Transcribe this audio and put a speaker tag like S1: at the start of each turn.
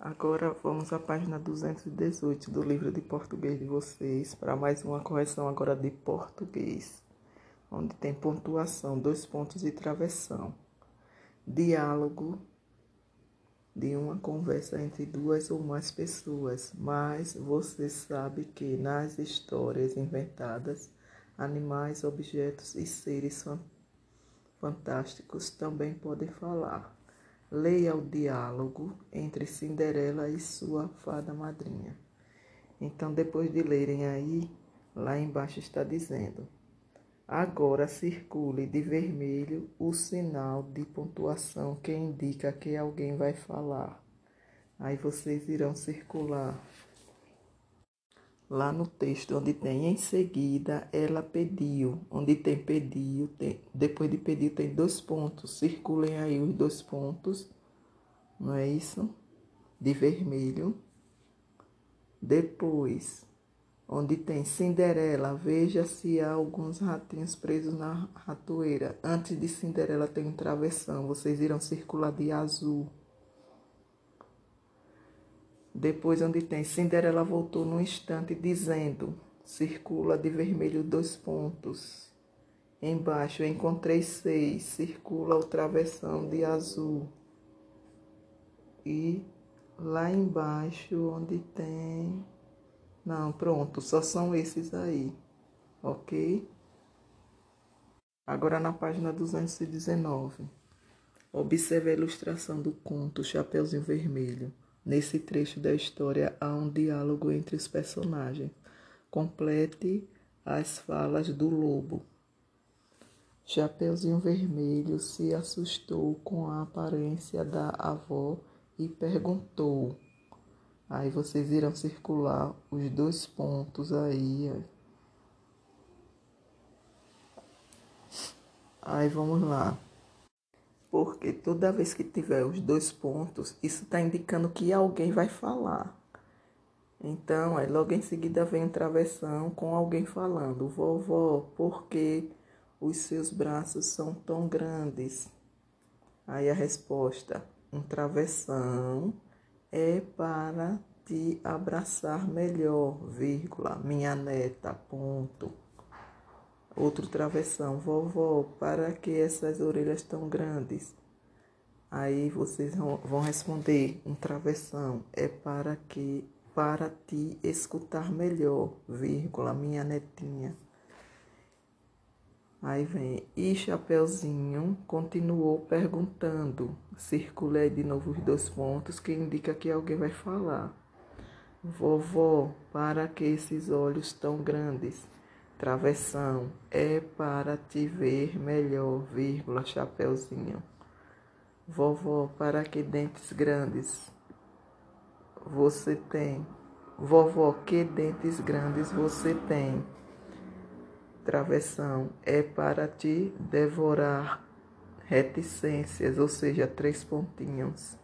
S1: Agora vamos à página 218 do livro de português de vocês para mais uma correção agora de português, onde tem pontuação, dois pontos e travessão. Diálogo de uma conversa entre duas ou mais pessoas, mas você sabe que nas histórias inventadas, animais, objetos e seres fantásticos também podem falar. Leia o diálogo entre Cinderela e sua fada madrinha. Então, depois de lerem aí, lá embaixo está dizendo: Agora circule de vermelho o sinal de pontuação que indica que alguém vai falar. Aí vocês irão circular lá no texto onde tem em seguida ela pediu, onde tem pediu, tem, depois de pediu tem dois pontos, circulem aí os dois pontos, não é isso? De vermelho. Depois, onde tem Cinderela, veja se há alguns ratinhos presos na ratoeira. Antes de Cinderela tem um travessão, vocês irão circular de azul. Depois, onde tem Cinderela voltou no instante, dizendo: circula de vermelho dois pontos. Embaixo, encontrei seis, circula o travessão de azul. E lá embaixo, onde tem. Não, pronto, só são esses aí, ok? Agora na página 219. Observe a ilustração do conto Chapeuzinho Vermelho. Nesse trecho da história há um diálogo entre os personagens. Complete as falas do lobo. Chapeuzinho Vermelho se assustou com a aparência da avó e perguntou. Aí vocês irão circular os dois pontos aí. Aí vamos lá porque toda vez que tiver os dois pontos, isso está indicando que alguém vai falar. Então, aí logo em seguida vem a travessão com alguém falando: Vovó, por que os seus braços são tão grandes? Aí a resposta: Um travessão é para te abraçar melhor, vírgula, minha neta, ponto. Outro travessão, vovó, para que essas orelhas tão grandes? Aí vocês vão responder, um travessão é para que para te escutar melhor, vírgula, minha netinha. Aí vem, e Chapeuzinho continuou perguntando. Circulei de novo os dois pontos que indica que alguém vai falar. Vovó, para que esses olhos tão grandes? Travessão é para te ver melhor, vírgula, chapeuzinho. Vovó, para que dentes grandes você tem? Vovó, que dentes grandes você tem? Travessão é para te devorar reticências, ou seja, três pontinhos.